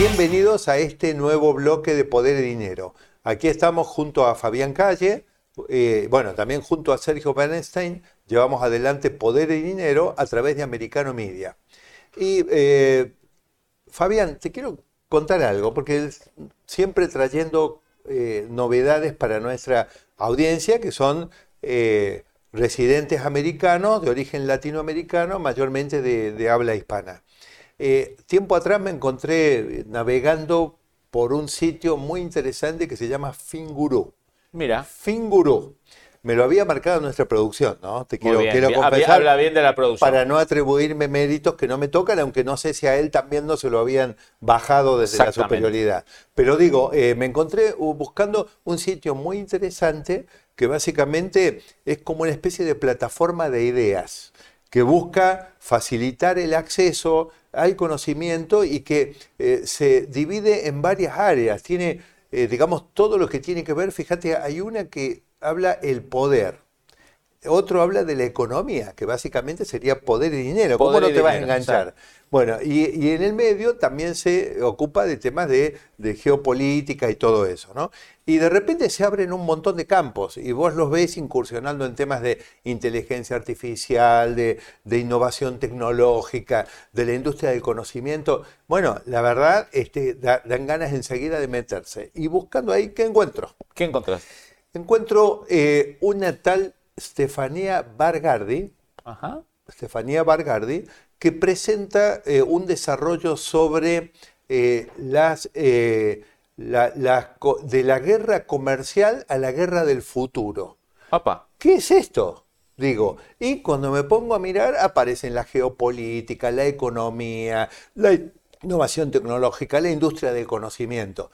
Bienvenidos a este nuevo bloque de Poder y Dinero. Aquí estamos junto a Fabián Calle, eh, bueno, también junto a Sergio Bernstein, llevamos adelante Poder y Dinero a través de Americano Media. Y eh, Fabián, te quiero contar algo, porque siempre trayendo eh, novedades para nuestra audiencia, que son residentes americanos de origen latinoamericano, mayormente de habla hispana. Eh, tiempo atrás me encontré navegando por un sitio muy interesante que se llama Finguru. Mira. Finguru. Me lo había marcado nuestra producción, ¿no? Te quiero, quiero confesar. Habla bien de la producción. Para no atribuirme méritos que no me tocan, aunque no sé si a él también no se lo habían bajado desde la superioridad. Pero digo, eh, me encontré buscando un sitio muy interesante que básicamente es como una especie de plataforma de ideas que busca facilitar el acceso al conocimiento y que eh, se divide en varias áreas. Tiene, eh, digamos, todo lo que tiene que ver, fíjate, hay una que habla el poder. Otro habla de la economía, que básicamente sería poder y dinero. ¿Cómo no te vas a enganchar? Bueno, y, en el medio también se ocupa de temas de, geopolítica y todo eso, ¿no? Y de repente se abren un montón de campos y vos los ves incursionando en temas de inteligencia artificial, de, innovación tecnológica, de la industria del conocimiento. Bueno, la verdad, este, dan ganas enseguida de meterse. Y buscando ahí, ¿qué encuentro? ¿Qué encontrás? Encuentro eh, una tal Stefania Bargardi. Ajá. Bargardi, que presenta eh, un desarrollo sobre eh, las, eh, de la guerra comercial a la guerra del futuro. ¿Qué es esto? Digo, y cuando me pongo a mirar aparecen la geopolítica, la economía, la innovación tecnológica, la industria del conocimiento.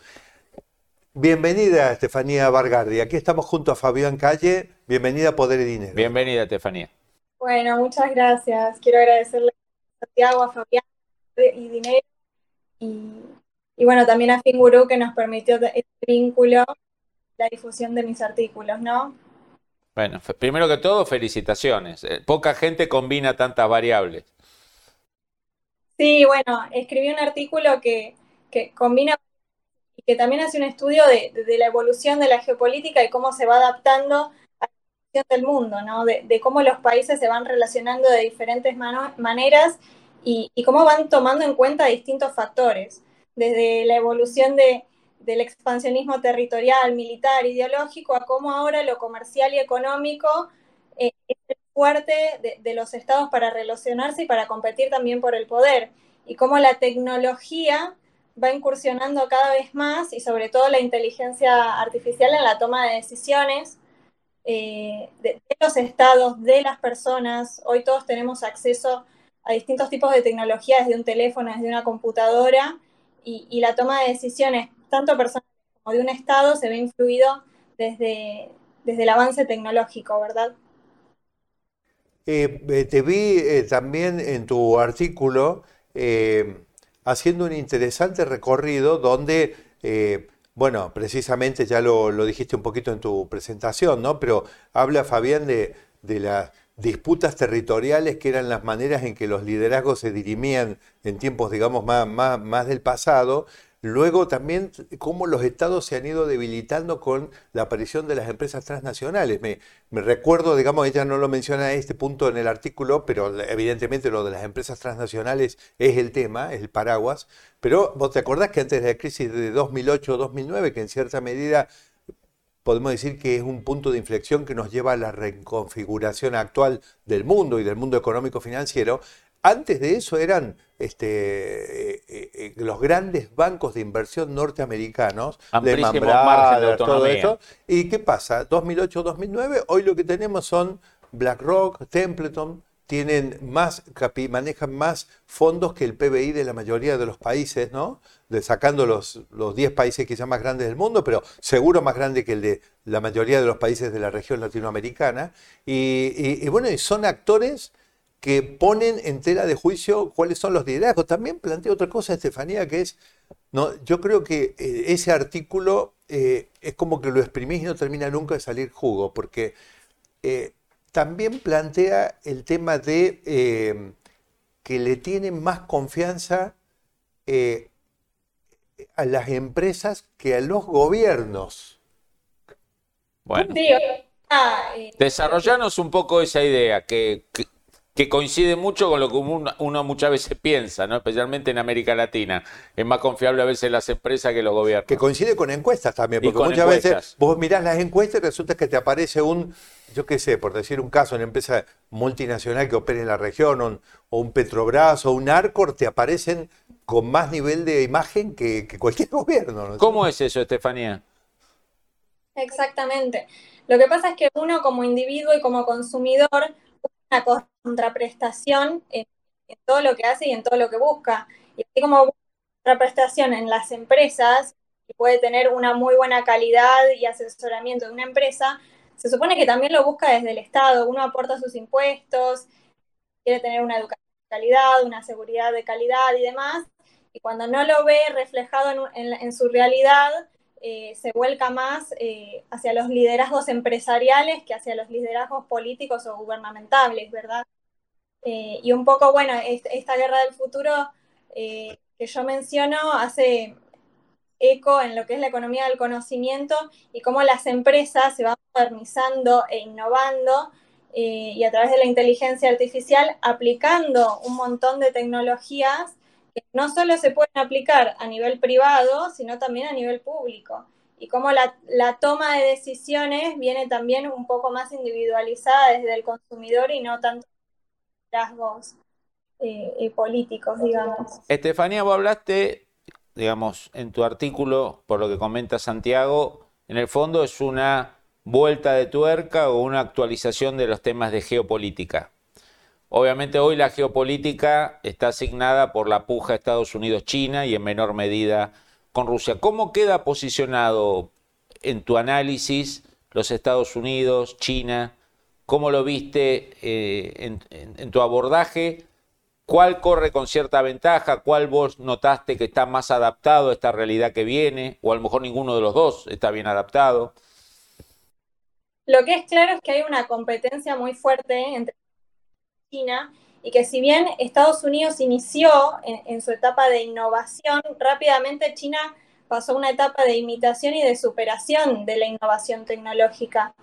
Bienvenida, Estefanía Vargardi. Aquí estamos junto a Fabián Calle. Bienvenida a Poder y Dinero. Bienvenida, Estefanía. Bueno, muchas gracias. Quiero agradecerle Santiago, a Fabián y Dinero. Y, bueno, también a Finguru que nos permitió este vínculo, la difusión de mis artículos, ¿no? Bueno, primero que todo, felicitaciones. Eh, poca gente combina tantas variables. Sí, bueno, escribí un artículo que, combina y que también hace un estudio de, la evolución de la geopolítica y cómo se va adaptando a la situación del mundo, ¿no? De, cómo los países se van relacionando de diferentes maneras y, cómo van tomando en cuenta distintos factores, desde la evolución del expansionismo territorial, militar, ideológico, a cómo ahora lo comercial y económico eh, es el fuerte de, los estados para relacionarse y para competir también por el poder, y cómo la tecnología va incursionando cada vez más y sobre todo la inteligencia artificial en la toma de decisiones eh, de, los estados, de las personas. Hoy todos tenemos acceso a distintos tipos de tecnología, desde un teléfono, desde una computadora, y, la toma de decisiones, tanto personales como de un Estado, se ve influido desde, desde el avance tecnológico, ¿verdad? Eh, eh, te vi también en tu artículo haciendo un interesante recorrido donde, bueno, precisamente ya lo, dijiste un poquito en tu presentación, ¿no? Pero habla Fabián de, de la disputas territoriales que eran las maneras en que los liderazgos se dirimían en tiempos, digamos, más, más, del pasado. Luego también cómo los estados se han ido debilitando con la aparición de las empresas transnacionales. Me, recuerdo, digamos, ella no lo menciona a este punto en el artículo, pero evidentemente lo de las empresas transnacionales es el tema, es el paraguas. Pero vos te acordás que antes de la crisis de 2008-2009, que en cierta medida podemos decir que es un punto de inflexión que nos lleva a la reconfiguración actual del mundo y del mundo económico financiero. Antes de eso eran este, eh, eh, eh, los grandes bancos de inversión norteamericanos, de Brothers, todo eso. ¿Y qué pasa? 2008-2009, hoy lo que tenemos son BlackRock, Templeton, tienen más, manejan más fondos que el PBI de la mayoría de los países, ¿no? De, sacando los, los 10 países quizás más grandes del mundo, pero seguro más grande que el de la mayoría de los países de la región latinoamericana. Y, bueno, y son actores que ponen en tela de juicio cuáles son los liderazgos. También plantea otra cosa, Estefanía, que es, no, yo creo que eh, ese artículo eh, es como que lo exprimís y no termina nunca de salir jugo, porque eh, también plantea el tema de eh, que le tienen más confianza eh, a las empresas que a los gobiernos. Bueno, desarrollanos un poco esa idea, que, que coincide mucho con lo que uno, muchas veces piensa, ¿no? especialmente en América Latina. Es más confiable a veces las empresas que los gobiernos. Que coincide con encuestas también, porque muchas veces vos mirás las encuestas y resulta que te aparece un, yo qué sé, por decir un caso, una empresa multinacional que opera en la región, o un, Petrobras o un Arcor, te aparecen con más nivel de imagen que, cualquier gobierno. ¿Cómo es eso, Estefanía? Exactamente. Lo que pasa es que uno como individuo y como consumidor una contraprestación en, todo lo que hace y en todo lo que busca. Y así como contraprestación en las empresas, puede tener una muy buena calidad y asesoramiento de una empresa, se supone que también lo busca desde el Estado. Uno aporta sus impuestos, quiere tener una educación de calidad, una seguridad de calidad y demás. Y cuando no lo ve reflejado en su realidad, eh, se vuelca más eh, hacia los liderazgos empresariales que hacia los liderazgos políticos o gubernamentales, ¿verdad? Eh, y un poco, bueno, esta guerra del futuro que yo menciono hace eco en lo que es la economía del conocimiento y cómo las empresas se van modernizando e innovando y a través de la inteligencia artificial aplicando un montón de tecnologías no solo se pueden aplicar a nivel privado, sino también a nivel público. Y cómo la, toma de decisiones viene también un poco más individualizada desde el consumidor y no tanto rasgos eh, eh, políticos, digamos. Estefanía, vos hablaste, digamos, en tu artículo, por lo que comenta Santiago, en el fondo es una vuelta de tuerca o una actualización de los temas de geopolítica. Obviamente hoy la geopolítica está asignada por la puja Estados Unidos-China y en menor medida con Rusia. ¿Cómo queda posicionado en tu análisis los Estados Unidos, China? ¿Cómo lo viste eh, en, tu abordaje? ¿Cuál corre con cierta ventaja? ¿Cuál vos notaste que está más adaptado a esta realidad que viene? O a lo mejor ninguno de los dos está bien adaptado. Lo que es claro es que hay una competencia muy fuerte entre China y que si bien Estados Unidos inició en, su etapa de innovación, rápidamente China pasó una etapa de imitación y de superación de la innovación tecnológica.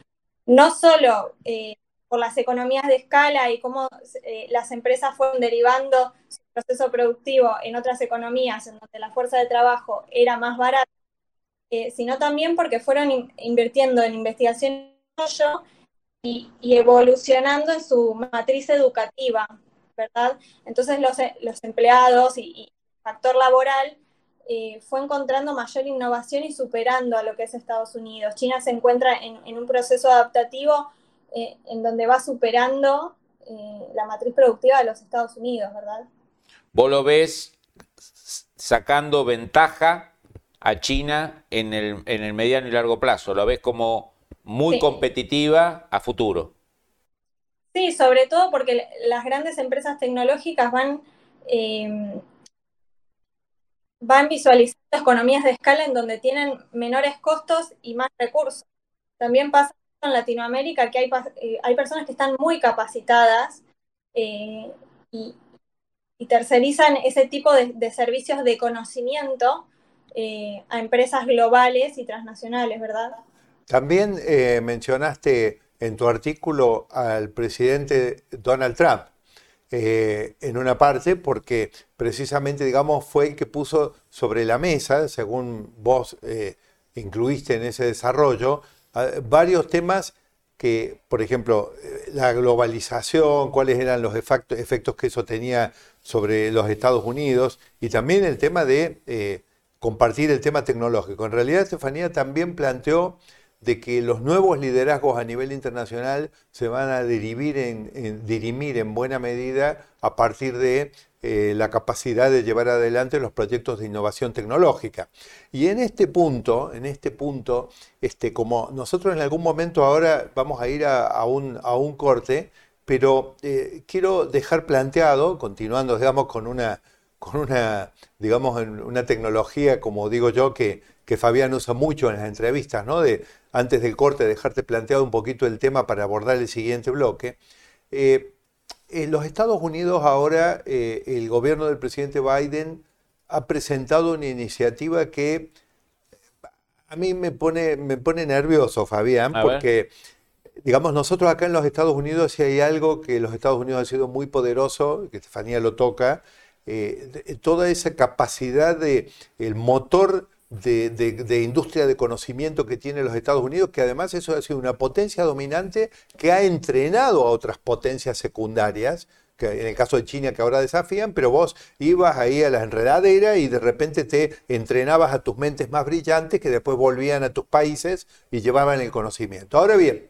No solo eh, por las economías de escala y cómo eh, las empresas fueron derivando su proceso productivo en otras economías en donde la fuerza de trabajo era más barata, eh, sino también porque fueron invirtiendo en investigación y, evolucionando en su matriz educativa, ¿verdad? Entonces los, los empleados y, factor laboral eh, fue encontrando mayor innovación y superando a lo que es Estados Unidos. China se encuentra en, un proceso adaptativo eh, en donde va superando eh, la matriz productiva de los Estados Unidos, ¿verdad? ¿Vos lo ves sacando ventaja a China en el, en el mediano y largo plazo? ¿Lo ves como muy competitiva a futuro. Sí, sobre todo porque las grandes empresas tecnológicas van, eh, van visualizando economías de escala en donde tienen menores costos y más recursos. También pasa en Latinoamérica que hay, eh, hay personas que están muy capacitadas eh, y, tercerizan ese tipo de, de servicios de conocimiento a empresas globales y transnacionales, ¿verdad? También eh, mencionaste en tu artículo al presidente Donald Trump eh, en una parte porque precisamente, digamos, fue el que puso sobre la mesa, según vos eh, incluiste en ese desarrollo, varios temas que, por ejemplo, la globalización, cuáles eran los efectos que eso tenía sobre los Estados Unidos y también el tema de compartir el tema tecnológico. En realidad, Estefanía también planteó de que los nuevos liderazgos a nivel internacional se van a dirimir en, dirimir en buena medida a partir de eh, la capacidad de llevar adelante los proyectos de innovación tecnológica. Y en este punto, en este punto, este, como nosotros en algún momento ahora vamos a ir a, un, a un, corte, pero eh, quiero dejar planteado, continuando, digamos, con una, con una, digamos, una tecnología, como digo yo, que, que Fabián usa mucho en las entrevistas, ¿no? De antes del corte dejarte planteado un poquito el tema para abordar el siguiente bloque. Eh, en los Estados Unidos ahora eh, el gobierno del presidente Biden ha presentado una iniciativa que a mí me pone, me pone nervioso, Fabián, porque, digamos, nosotros acá en los Estados Unidos, si hay algo que los Estados Unidos ha sido muy poderoso, que Estefanía lo toca, eh, toda esa capacidad de, el motor de, industria de conocimiento que tiene los Estados Unidos, que además eso ha sido una potencia dominante que ha entrenado a otras potencias secundarias, que en el caso de China que ahora desafían, pero vos ibas ahí a la enredadera y de repente te entrenabas a tus mentes más brillantes que después volvían a tus países y llevaban el conocimiento. Ahora bien,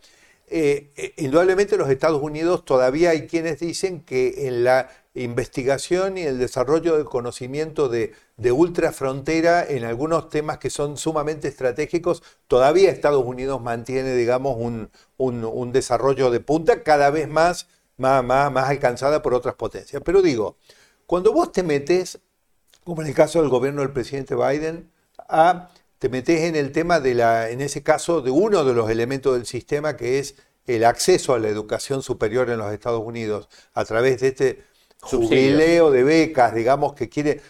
eh, eh, indudablemente los Estados Unidos todavía hay quienes dicen que en la investigación y el desarrollo del conocimiento de, de ultrafrontera en algunos temas que son sumamente estratégicos, todavía Estados Unidos mantiene, digamos, un, desarrollo de punta cada vez más, más, más, alcanzada por otras potencias. Pero digo, cuando vos te metes, como en el caso del gobierno del presidente Biden, a, te metes en el tema de la, en ese caso, de uno de los elementos del sistema que es el acceso a la educación superior en los Estados Unidos a través de este jubileo de becas, digamos, que quiere...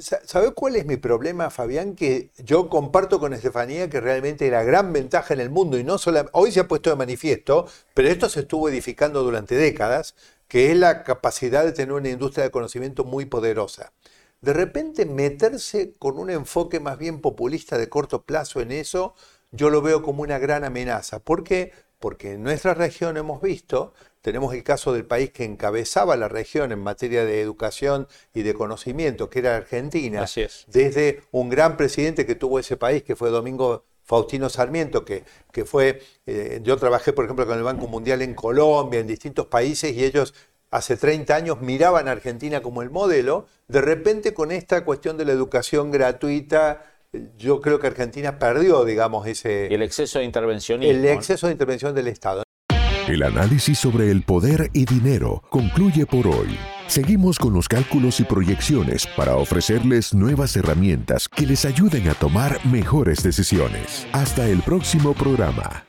¿Sabe cuál es mi problema, Fabián? Que yo comparto con Estefanía que realmente la gran ventaja en el mundo, y no solo hoy se ha puesto de manifiesto, pero esto se estuvo edificando durante décadas, que es la capacidad de tener una industria de conocimiento muy poderosa. De repente meterse con un enfoque más bien populista de corto plazo en eso, yo lo veo como una gran amenaza. ¿Por qué? Porque en nuestra región hemos visto tenemos el caso del país que encabezaba la región en materia de educación y de conocimiento, que era Argentina. Así es. Desde un gran presidente que tuvo ese país, que fue Domingo Faustino Sarmiento, que, que fue, eh, yo trabajé por ejemplo con el Banco Mundial en Colombia, en distintos países, y ellos hace 30 años miraban a Argentina como el modelo, de repente con esta cuestión de la educación gratuita, yo creo que Argentina perdió, digamos, ese... El exceso de intervencionismo. El exceso de intervención del Estado. El análisis sobre el poder y dinero concluye por hoy. Seguimos con los cálculos y proyecciones para ofrecerles nuevas herramientas que les ayuden a tomar mejores decisiones. Hasta el próximo programa.